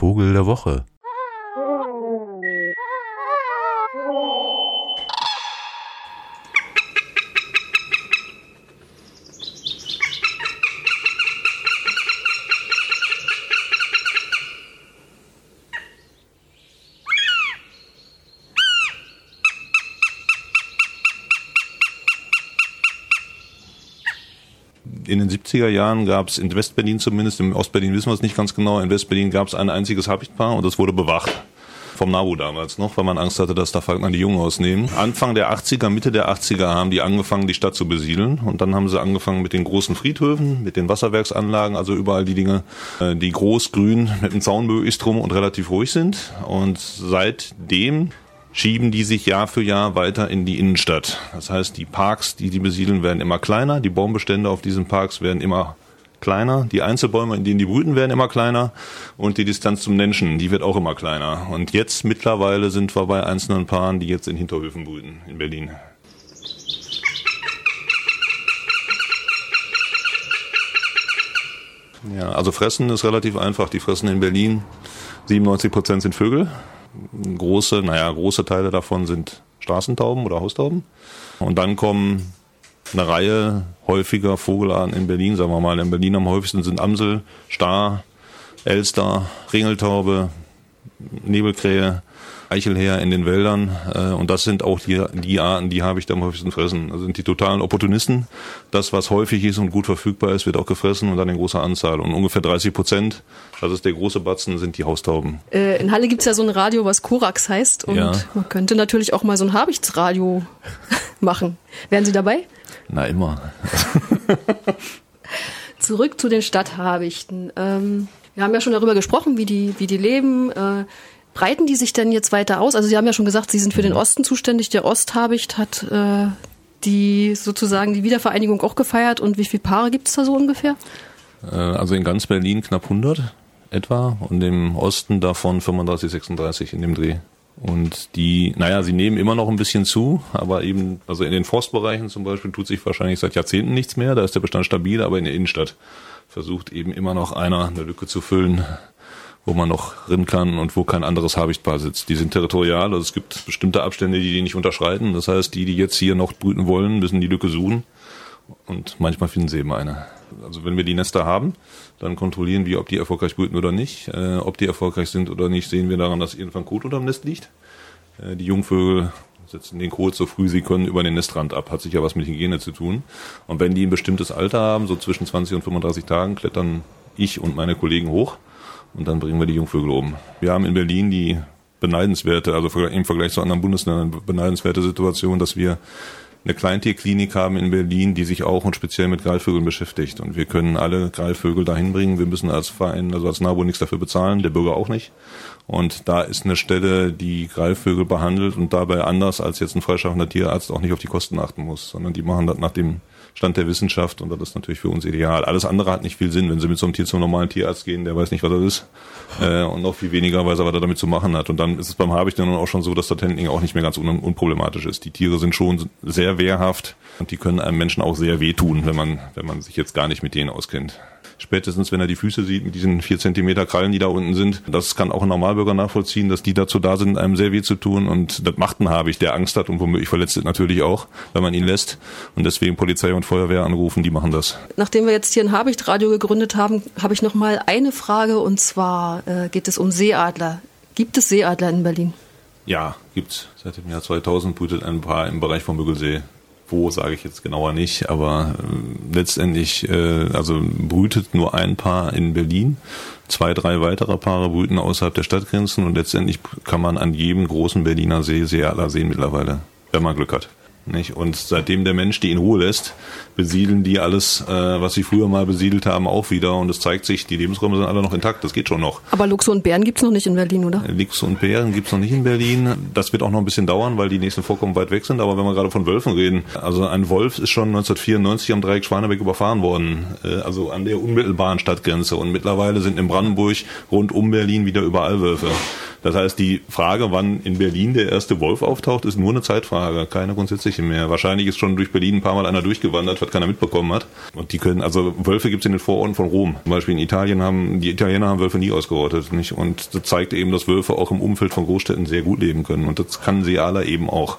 Vogel der Woche. In den 70er Jahren gab es in Westberlin zumindest, im Ostberlin wissen wir es nicht ganz genau, in Westberlin gab es ein einziges Habichtpaar und das wurde bewacht. Vom NABU damals noch, weil man Angst hatte, dass da Falkner die Jungen ausnehmen. Anfang der 80er, Mitte der 80er haben die angefangen, die Stadt zu besiedeln. Und dann haben sie angefangen mit den großen Friedhöfen, mit den Wasserwerksanlagen, also überall die Dinge, äh, die groß, grün, mit dem Zaun möglichst drum und relativ ruhig sind. Und seitdem schieben die sich Jahr für Jahr weiter in die Innenstadt. Das heißt, die Parks, die die besiedeln, werden immer kleiner, die Baumbestände auf diesen Parks werden immer kleiner, die Einzelbäume, in denen die brüten, werden immer kleiner und die Distanz zum Menschen, die wird auch immer kleiner. Und jetzt mittlerweile sind wir bei einzelnen Paaren, die jetzt in Hinterhöfen brüten in Berlin. Ja, also fressen ist relativ einfach. Die fressen in Berlin 97 Prozent sind Vögel, große, naja, große Teile davon sind Straßentauben oder Haustauben. Und dann kommen eine Reihe häufiger Vogelarten in Berlin, sagen wir mal. In Berlin am häufigsten sind Amsel, Star, Elster, Ringeltaube, Nebelkrähe, Eichelherr in den Wäldern. Äh, und das sind auch die, die Arten, die habe ich am häufigsten fressen. Also sind die totalen Opportunisten. Das, was häufig ist und gut verfügbar ist, wird auch gefressen und dann in großer Anzahl. Und ungefähr 30 Prozent, das ist der große Batzen, sind die Haustauben. Äh, in Halle gibt's ja so ein Radio, was Korax heißt. Und ja. man könnte natürlich auch mal so ein Habichtsradio machen. Wären Sie dabei? Na, immer. Zurück zu den Stadthabichten. Ähm, wir haben ja schon darüber gesprochen, wie die, wie die leben. Äh, breiten die sich denn jetzt weiter aus? Also Sie haben ja schon gesagt, Sie sind für den mhm. Osten zuständig. Der Osthabicht hat äh, die sozusagen die Wiedervereinigung auch gefeiert. Und wie viele Paare gibt es da so ungefähr? Äh, also in ganz Berlin knapp 100 etwa und im Osten davon 35, 36 in dem Dreh. Und die, naja, sie nehmen immer noch ein bisschen zu, aber eben, also in den Forstbereichen zum Beispiel tut sich wahrscheinlich seit Jahrzehnten nichts mehr, da ist der Bestand stabil, aber in der Innenstadt versucht eben immer noch einer eine Lücke zu füllen, wo man noch rin kann und wo kein anderes Habichtpaar sitzt. Die sind territorial, also es gibt bestimmte Abstände, die die nicht unterschreiten. Das heißt, die, die jetzt hier noch brüten wollen, müssen die Lücke suchen und manchmal finden sie eben eine. Also wenn wir die Nester haben, dann kontrollieren wir, ob die erfolgreich brüten oder nicht. Äh, ob die erfolgreich sind oder nicht, sehen wir daran, dass irgendwann Kot unterm Nest liegt. Äh, die Jungvögel setzen den Kot so früh sie können über den Nestrand ab. Hat sicher was mit Hygiene zu tun. Und wenn die ein bestimmtes Alter haben, so zwischen 20 und 35 Tagen, klettern ich und meine Kollegen hoch und dann bringen wir die Jungvögel um. Wir haben in Berlin die beneidenswerte, also im Vergleich zu anderen Bundesländern beneidenswerte Situation, dass wir eine Kleintierklinik haben in Berlin, die sich auch und speziell mit Greifvögeln beschäftigt. Und wir können alle Greifvögel dahin bringen. Wir müssen als Verein, also als NABU nichts dafür bezahlen, der Bürger auch nicht. Und da ist eine Stelle, die Greifvögel behandelt und dabei anders als jetzt ein freischaffender Tierarzt auch nicht auf die Kosten achten muss, sondern die machen das nach dem Stand der Wissenschaft und das ist natürlich für uns ideal. Alles andere hat nicht viel Sinn. Wenn Sie mit so einem Tier zum normalen Tierarzt gehen, der weiß nicht, was das ist äh, und noch viel weniger weiß er, was er damit zu machen hat. Und dann ist es beim Habicht dann auch schon so, dass das Handling auch nicht mehr ganz un unproblematisch ist. Die Tiere sind schon sehr wehrhaft und die können einem Menschen auch sehr wehtun, wenn man, wenn man sich jetzt gar nicht mit denen auskennt spätestens wenn er die Füße sieht mit diesen vier Zentimeter Krallen, die da unten sind. Das kann auch ein Normalbürger nachvollziehen, dass die dazu da sind, einem sehr weh zu tun. Und das macht einen Habich, der Angst hat und womöglich verletzt ist natürlich auch, wenn man ihn lässt. Und deswegen Polizei und Feuerwehr anrufen, die machen das. Nachdem wir jetzt hier ein Habichtradio gegründet haben, habe ich noch mal eine Frage und zwar äh, geht es um Seeadler. Gibt es Seeadler in Berlin? Ja, gibt's. Seit dem Jahr 2000 brütet ein paar im Bereich von Müggelsee wo sage ich jetzt genauer nicht, aber äh, letztendlich, äh, also brütet nur ein Paar in Berlin, zwei, drei weitere Paare brüten außerhalb der Stadtgrenzen und letztendlich kann man an jedem großen Berliner See Seeadler sehen mittlerweile, wenn man Glück hat. Nicht? Und seitdem der Mensch die in Ruhe lässt, besiedeln die alles, äh, was sie früher mal besiedelt haben, auch wieder. Und es zeigt sich, die Lebensräume sind alle noch intakt. Das geht schon noch. Aber Luchse und Bären gibt's noch nicht in Berlin, oder? Luchse und Bären gibt's noch nicht in Berlin. Das wird auch noch ein bisschen dauern, weil die nächsten Vorkommen weit weg sind. Aber wenn wir gerade von Wölfen reden, also ein Wolf ist schon 1994 am Dreieck Schwanebeck überfahren worden. Äh, also an der unmittelbaren Stadtgrenze. Und mittlerweile sind in Brandenburg rund um Berlin wieder überall Wölfe. Das heißt, die Frage, wann in Berlin der erste Wolf auftaucht, ist nur eine Zeitfrage, keine grundsätzliche mehr. Wahrscheinlich ist schon durch Berlin ein paar Mal einer durchgewandert, was keiner mitbekommen hat. Und die können, also Wölfe gibt es in den Vororten von Rom. Zum Beispiel in Italien haben, die Italiener haben Wölfe nie ausgerottet, nicht? Und das zeigt eben, dass Wölfe auch im Umfeld von Großstädten sehr gut leben können. Und das kann Seala eben auch.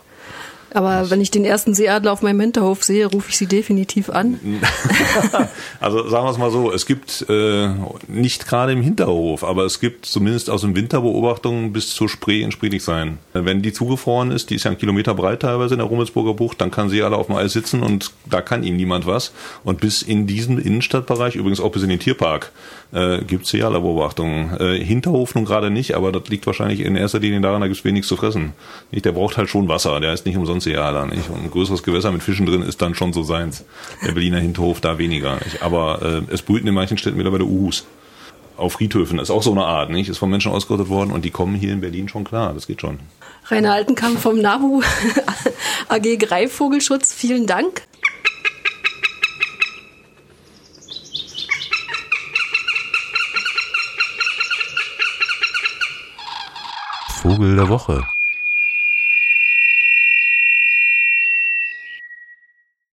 Aber wenn ich den ersten Seeadler auf meinem Hinterhof sehe, rufe ich sie definitiv an. also sagen wir es mal so, es gibt äh, nicht gerade im Hinterhof, aber es gibt zumindest aus dem Winterbeobachtungen bis zur Spree in Friedrichshain. Wenn die zugefroren ist, die ist ja einen Kilometer breit teilweise in der Rummelsburger Bucht, dann kann sie alle auf dem Eis sitzen und da kann ihnen niemand was. Und bis in diesen Innenstadtbereich, übrigens auch bis in den Tierpark, äh, gibt es Seeadlerbeobachtungen. Äh, Hinterhof nun gerade nicht, aber das liegt wahrscheinlich in erster Linie daran, da gibt es wenig zu fressen. Nicht, der braucht halt schon Wasser, der ist nicht umsonst Seeadler. Nicht? Und ein größeres Gewässer mit Fischen drin ist dann schon so seins. Der Berliner Hinterhof da weniger. Nicht? Aber äh, es brüten in manchen Städten mittlerweile Uhus. Auf Friedhöfen das ist auch so eine Art, nicht? Ist von Menschen ausgerottet worden und die kommen hier in Berlin schon klar. Das geht schon. Rainer Altenkamp vom NABU AG Greifvogelschutz, vielen Dank. Vogel der Woche.